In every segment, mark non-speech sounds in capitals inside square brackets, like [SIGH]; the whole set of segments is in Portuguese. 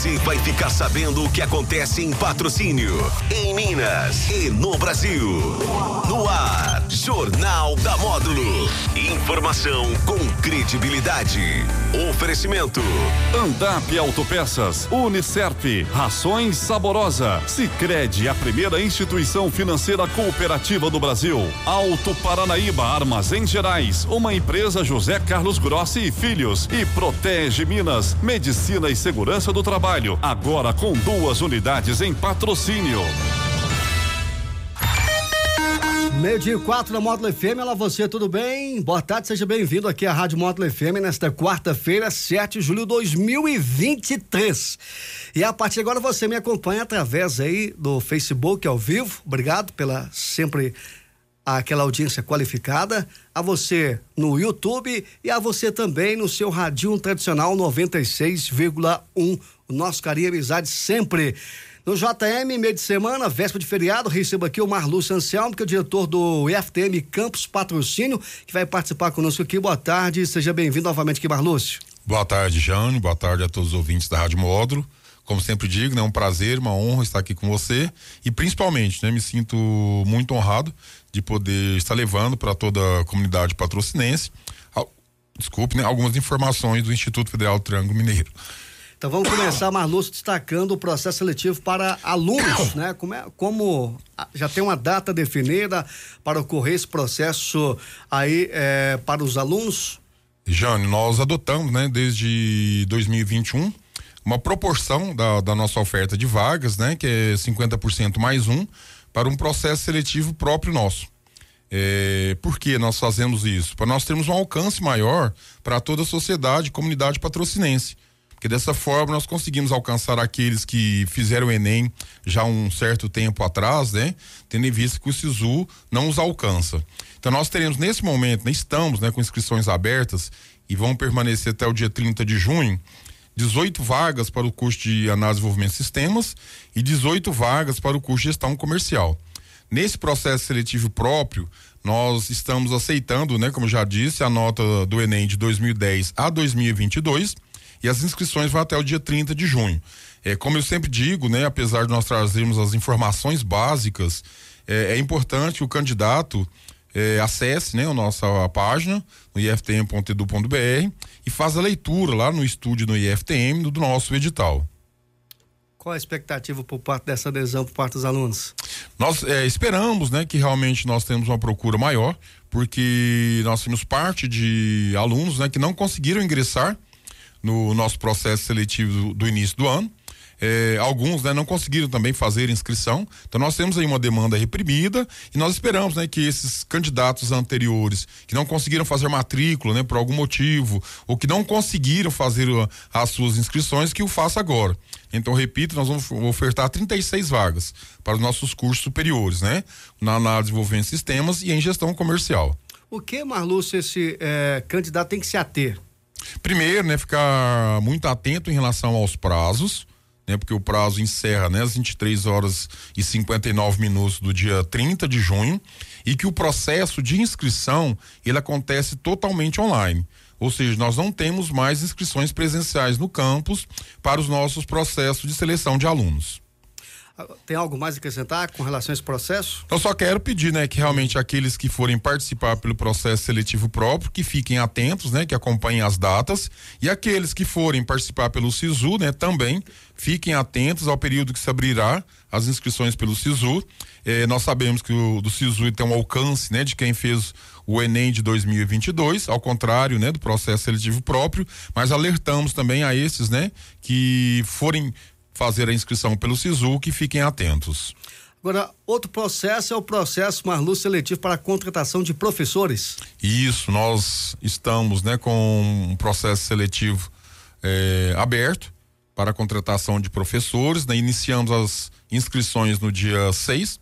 Você vai ficar sabendo o que acontece em patrocínio, em Minas e no Brasil. No ar, Jornal da Módulo. Informação com credibilidade. Oferecimento. Andap Autopeças, Unicerp, Rações Saborosa, Sicredi, a primeira instituição financeira cooperativa do Brasil. Alto Paranaíba Armazém Gerais, uma empresa José Carlos Grossi e Filhos e Protege Minas, Medicina e Segurança do Trabalho, agora com duas unidades em patrocínio. Meio dia quatro da Módulo FM, você, tudo bem? Boa tarde, seja bem-vindo aqui à Rádio Módulo FM nesta quarta-feira, 7 de julho de 2023. E a partir de agora você me acompanha através aí do Facebook ao vivo. Obrigado pela sempre aquela audiência qualificada, a você no YouTube e a você também no seu radinho tradicional 96,1. O nosso carinho e amizade sempre. No JM, meio de semana, véspera de feriado, recebo aqui o Marlúcio Anselmo, que é o diretor do IFTM Campus Patrocínio, que vai participar conosco aqui. Boa tarde, seja bem-vindo novamente aqui, Marlúcio. Boa tarde, Jane, boa tarde a todos os ouvintes da Rádio Módulo. Como sempre digo, né, é um prazer, uma honra estar aqui com você e principalmente, né, me sinto muito honrado de poder estar levando para toda a comunidade patrocinense, desculpe, né, algumas informações do Instituto Federal do Triângulo Mineiro. Então vamos começar, Marlúcio, destacando o processo seletivo para alunos, né? Como, é, como já tem uma data definida para ocorrer esse processo aí é, para os alunos? Jane, nós adotamos, né, desde 2021, uma proporção da, da nossa oferta de vagas, né, que é 50% mais um, para um processo seletivo próprio nosso. É, por que nós fazemos isso? Para nós termos um alcance maior para toda a sociedade, comunidade patrocinense porque dessa forma nós conseguimos alcançar aqueles que fizeram o Enem já um certo tempo atrás, né? Tendo em vista que o SISU não os alcança. Então nós teremos nesse momento, né, estamos né, com inscrições abertas e vão permanecer até o dia 30 de junho, 18 vagas para o curso de análise e desenvolvimento de sistemas e 18 vagas para o curso de gestão comercial. Nesse processo seletivo próprio, nós estamos aceitando, né, como já disse, a nota do Enem de 2010 a 2022 e as inscrições vão até o dia 30 de junho. É, como eu sempre digo, né, apesar de nós trazermos as informações básicas, é, é importante o candidato é, acesse né, a nossa página no iftm.edu.br e faça a leitura lá no estúdio no IFTM do nosso edital. Qual a expectativa por parte dessa adesão por parte dos alunos? Nós é, esperamos, né, que realmente nós temos uma procura maior, porque nós temos parte de alunos, né, que não conseguiram ingressar no nosso processo seletivo do, do início do ano. É, alguns né, não conseguiram também fazer inscrição. Então nós temos aí uma demanda reprimida e nós esperamos né, que esses candidatos anteriores que não conseguiram fazer matrícula né, por algum motivo ou que não conseguiram fazer as suas inscrições que o faça agora. Então, repito, nós vamos ofertar 36 vagas para os nossos cursos superiores, né? Na análise de desenvolvimento de sistemas e em gestão comercial. O que, Marlúcio, esse é, candidato tem que se ater? Primeiro, né, ficar muito atento em relação aos prazos, né, porque o prazo encerra, né, às 23 horas e 59 minutos do dia 30 de junho, e que o processo de inscrição, ele acontece totalmente online. Ou seja, nós não temos mais inscrições presenciais no campus para os nossos processos de seleção de alunos. Tem algo mais a acrescentar com relação a esse processo? Eu só quero pedir, né, que realmente aqueles que forem participar pelo processo seletivo próprio, que fiquem atentos, né, que acompanhem as datas, e aqueles que forem participar pelo SISU, né, também fiquem atentos ao período que se abrirá as inscrições pelo SISU. Eh, nós sabemos que o do SISU tem um alcance, né, de quem fez o Enem de 2022, ao contrário, né, do processo seletivo próprio, mas alertamos também a esses, né, que forem fazer a inscrição pelo SISU, que fiquem atentos. Agora, outro processo é o processo Marlu seletivo para a contratação de professores. Isso, nós estamos né, com um processo seletivo é, aberto para a contratação de professores. Né, iniciamos as inscrições no dia 6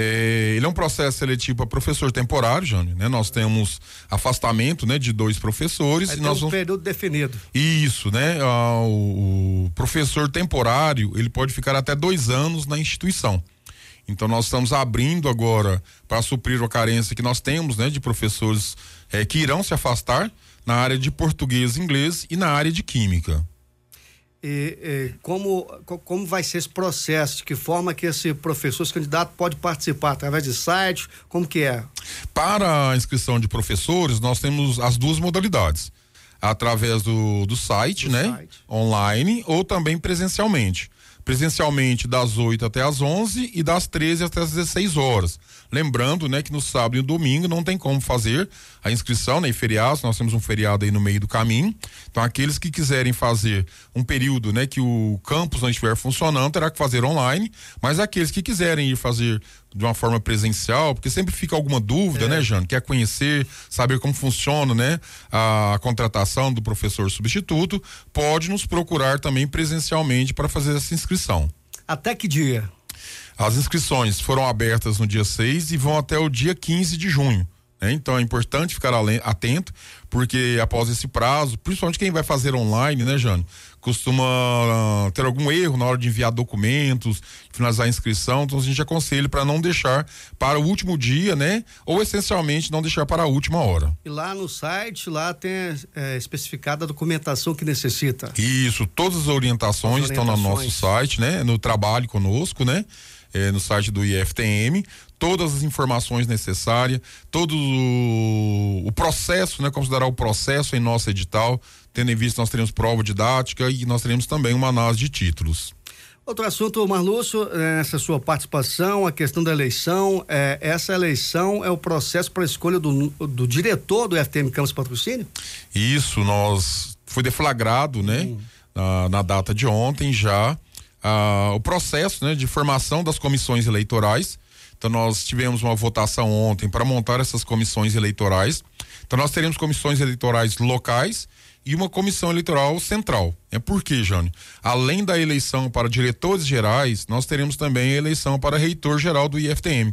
é, ele é um processo seletivo para professor temporário, Jânio, né? Nós temos afastamento, né, de dois professores. Aí e nós um vamos... período definido. Isso, né? Ah, o, o professor temporário, ele pode ficar até dois anos na instituição. Então nós estamos abrindo agora para suprir a carência que nós temos, né, de professores é, que irão se afastar na área de português e inglês e na área de química. E, e, como, como vai ser esse processo? De que forma que esse professor, esse candidato pode participar? Através de site? Como que é? Para a inscrição de professores, nós temos as duas modalidades. Através do, do site, do né? Site. Online ou também presencialmente presencialmente das 8 até as 11 e das 13 até as 16 horas. Lembrando, né, que no sábado e no domingo não tem como fazer a inscrição, né, e feriados, nós temos um feriado aí no meio do caminho. Então, aqueles que quiserem fazer um período, né, que o campus não estiver funcionando, terá que fazer online, mas aqueles que quiserem ir fazer de uma forma presencial, porque sempre fica alguma dúvida, é. né, Jane? Quer conhecer, saber como funciona, né, a, a, contratação do professor substituto, pode nos procurar também presencialmente para fazer essa inscrição. Até que dia? As inscrições foram abertas no dia 6 e vão até o dia 15 de junho. Né? Então é importante ficar atento, porque após esse prazo, principalmente quem vai fazer online, né, Jane? Costuma uh, ter algum erro na hora de enviar documentos, finalizar a inscrição, então a gente aconselha para não deixar para o último dia, né? Ou essencialmente não deixar para a última hora. E lá no site, lá tem é, especificada a documentação que necessita. Isso, todas as orientações, as orientações. estão no nosso site, né? No trabalho conosco, né? É, no site do IFTM todas as informações necessárias, todo o, o processo, né, considerar o processo em nosso edital, tendo em vista nós teremos prova didática e nós teremos também uma análise de títulos. Outro assunto, Marlúcio, nessa sua participação, a questão da eleição, é, essa eleição é o processo para a escolha do, do diretor do FTM Campos Patrocínio? Isso, nós foi deflagrado, né, hum. na, na, data de ontem já, ah, o processo, né, de formação das comissões eleitorais, então nós tivemos uma votação ontem para montar essas comissões eleitorais. Então nós teremos comissões eleitorais locais e uma comissão eleitoral central. É por quê, Jânio? Além da eleição para diretores gerais, nós teremos também a eleição para reitor geral do IFTM.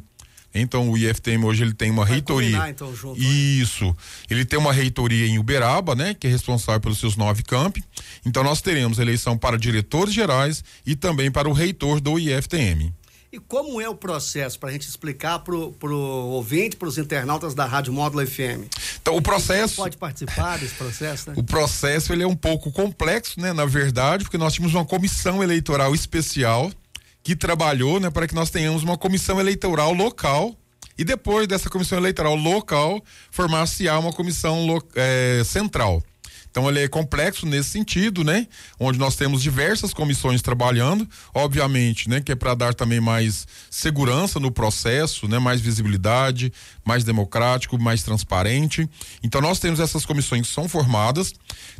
Então o IFTM hoje ele tem uma Vai reitoria. Então, junto, né? Isso. Ele tem uma reitoria em Uberaba, né, que é responsável pelos seus nove campi. Então nós teremos eleição para diretores gerais e também para o reitor do IFTM. E como é o processo, para a gente explicar para o ouvinte, para os internautas da Rádio Módulo FM? Então, o processo. pode participar desse processo, né? O processo ele é um pouco complexo, né? Na verdade, porque nós tínhamos uma comissão eleitoral especial que trabalhou, né, para que nós tenhamos uma comissão eleitoral local e depois dessa comissão eleitoral local formar-se-á uma comissão é, central. Então ele é complexo nesse sentido, né? Onde nós temos diversas comissões trabalhando, obviamente, né? Que é para dar também mais segurança no processo, né? Mais visibilidade, mais democrático, mais transparente. Então nós temos essas comissões que são formadas.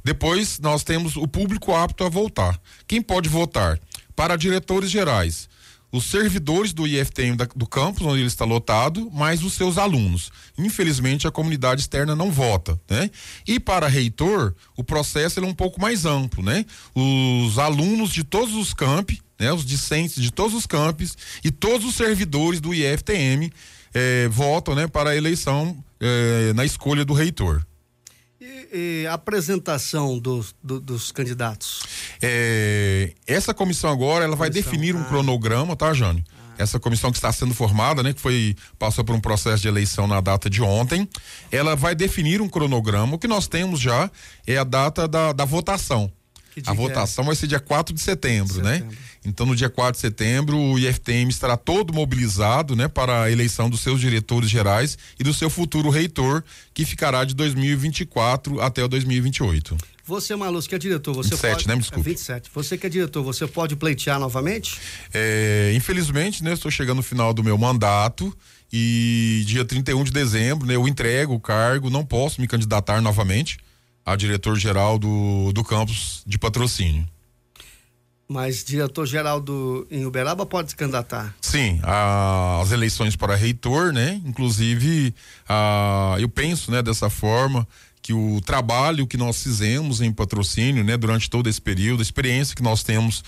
Depois nós temos o público apto a votar. Quem pode votar? Para diretores gerais os servidores do IFTM da, do campus, onde ele está lotado, mais os seus alunos. Infelizmente, a comunidade externa não vota, né? E para reitor, o processo é um pouco mais amplo, né? Os alunos de todos os campi, né? Os discentes de todos os campos e todos os servidores do IFTM eh, votam, né? Para a eleição eh, na escolha do reitor e a apresentação dos, do, dos candidatos? É, essa comissão agora ela comissão, vai definir um ah. cronograma, tá, Jânio? Ah. Essa comissão que está sendo formada, né, que foi passou por um processo de eleição na data de ontem, ela vai definir um cronograma. O que nós temos já é a data da, da votação. A é? votação é? vai ser dia 4 de setembro, né? setembro, né? Então, no dia 4 de setembro, o IFTM estará todo mobilizado, né, para a eleição dos seus diretores gerais e do seu futuro reitor, que ficará de 2024 até o 2028. Você, Malus, que é diretor, você 27, pode... né? Desculpa. É 27. Você que é diretor, você pode pleitear novamente? É, infelizmente, né? Estou chegando no final do meu mandato e dia 31 de dezembro, né? Eu entrego o cargo, não posso me candidatar novamente a diretor-geral do, do campus de patrocínio. Mas diretor-geral do em Uberaba pode se candidatar? Sim, a, as eleições para reitor, né? Inclusive, a, eu penso, né, dessa forma que o trabalho que nós fizemos em patrocínio, né, durante todo esse período, a experiência que nós temos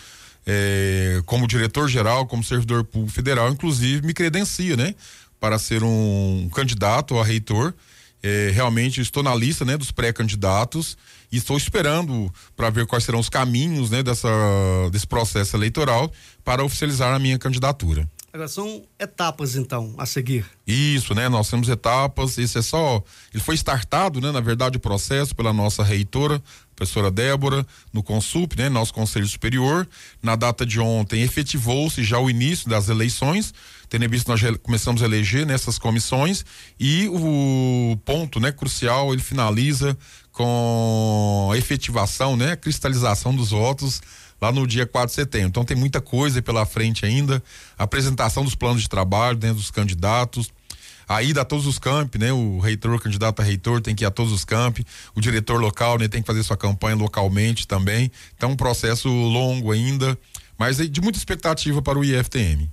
é, como diretor-geral, como servidor público federal, inclusive me credencia, né, para ser um candidato a reitor é, realmente estou na lista né, dos pré-candidatos e estou esperando para ver quais serão os caminhos né, dessa, desse processo eleitoral para oficializar a minha candidatura. Agora são etapas então a seguir. Isso, né? Nós temos etapas. Esse é só, ele foi startado, né? Na verdade, o processo pela nossa reitora professora Débora, no Consup, né, nosso Conselho Superior. Na data de ontem, efetivou-se já o início das eleições, tendo visto nós começamos a eleger nessas comissões e o ponto, né, crucial, ele finaliza com a efetivação, né, a cristalização dos votos lá no dia 4 de setembro. Então tem muita coisa pela frente ainda, apresentação dos planos de trabalho dentro dos candidatos, a ida a todos os campi, né? O reitor, o candidato a reitor tem que ir a todos os campi, o diretor local, né, tem que fazer sua campanha localmente também. Então um processo longo ainda, mas de muita expectativa para o IFTM.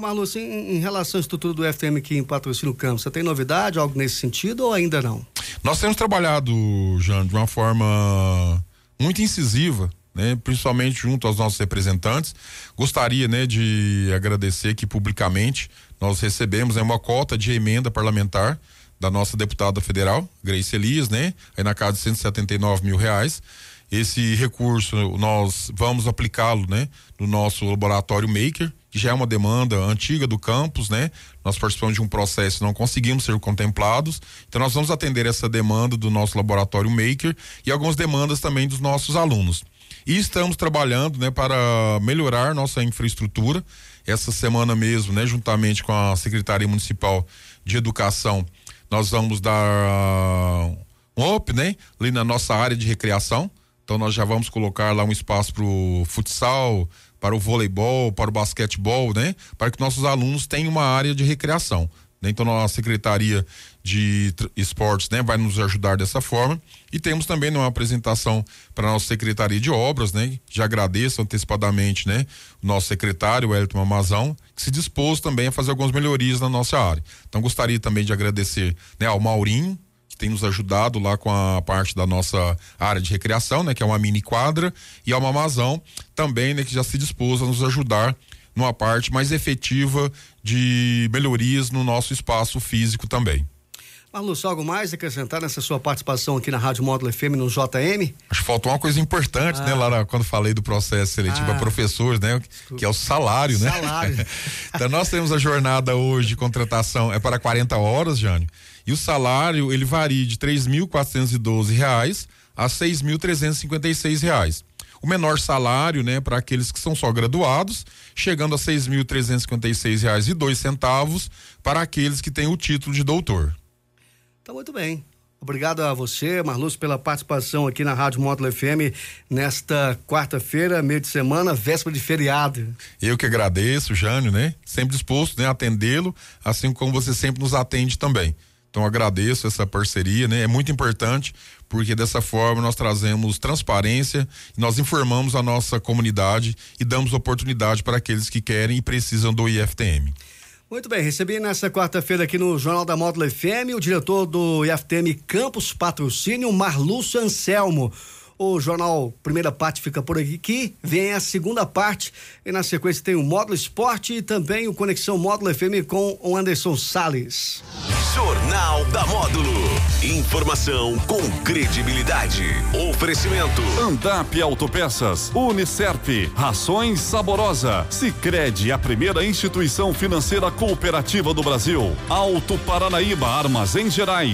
Marlu, assim, em relação à estrutura do IFTM aqui em Patrocínio Campos, você tem novidade, algo nesse sentido ou ainda não? Nós temos trabalhado, Jean, de uma forma muito incisiva né, principalmente junto aos nossos representantes. Gostaria, né, de agradecer aqui publicamente. Nós recebemos né, uma cota de emenda parlamentar da nossa deputada federal, Grace Elias, né, aí na casa de 179 mil reais. Esse recurso nós vamos aplicá-lo, né, no nosso laboratório Maker, que já é uma demanda antiga do campus, né? Nós participamos de um processo, não conseguimos ser contemplados, então nós vamos atender essa demanda do nosso laboratório Maker e algumas demandas também dos nossos alunos. E estamos trabalhando, né, para melhorar nossa infraestrutura. Essa semana mesmo, né, juntamente com a Secretaria Municipal de Educação, nós vamos dar um up, né, ali na nossa área de recreação. Então nós já vamos colocar lá um espaço para o futsal, para o voleibol, para o basquetebol, né? Para que nossos alunos tenham uma área de recreação. Né? Então a Secretaria de Esportes né, vai nos ajudar dessa forma. E temos também né, uma apresentação para a nossa Secretaria de Obras, né? Já agradeço antecipadamente, né? O nosso secretário, Elton Amazão, que se dispôs também a fazer algumas melhorias na nossa área. Então gostaria também de agradecer né, ao Maurinho, que tem nos ajudado lá com a parte da nossa área de recreação, né? Que é uma mini quadra, e ao Mamazão também, né? Que já se dispôs a nos ajudar numa parte mais efetiva de melhorias no nosso espaço físico também. Marlu, só algo mais acrescentar nessa sua participação aqui na Rádio Módulo FM no JM? Acho que faltou uma coisa importante, né, ah. né, Lara, quando falei do processo seletivo ah. a professores, né, que é o salário, né? Salário. [LAUGHS] então nós temos a jornada hoje de contratação é para 40 horas, Jânio, e o salário ele varia de 3.412 reais a 6.356 reais o menor salário, né, para aqueles que são só graduados, chegando a seis mil trezentos e reais e dois centavos para aqueles que têm o título de doutor. Tá muito bem. Obrigado a você, Marluz, pela participação aqui na Rádio Módulo FM nesta quarta-feira, meio de semana, véspera de feriado. Eu que agradeço, Jânio, né? Sempre disposto né, a atendê-lo, assim como você sempre nos atende também. Então agradeço essa parceria, né? É muito importante porque dessa forma nós trazemos transparência, nós informamos a nossa comunidade e damos oportunidade para aqueles que querem e precisam do IFTM. Muito bem, recebi nessa quarta-feira aqui no Jornal da Módulo FM o diretor do IFTM Campus Patrocínio, Marlúcio Anselmo. O jornal Primeira Parte fica por aqui, vem a segunda parte e na sequência tem o Módulo Esporte e também o Conexão Módulo FM com o Anderson Sales. Jornal da Módulo. Informação com credibilidade. Oferecimento. Andap Autopeças, Unicerp, Rações Saborosa, Sicredi, a primeira instituição financeira cooperativa do Brasil. Alto Paranaíba, Armazém Gerais.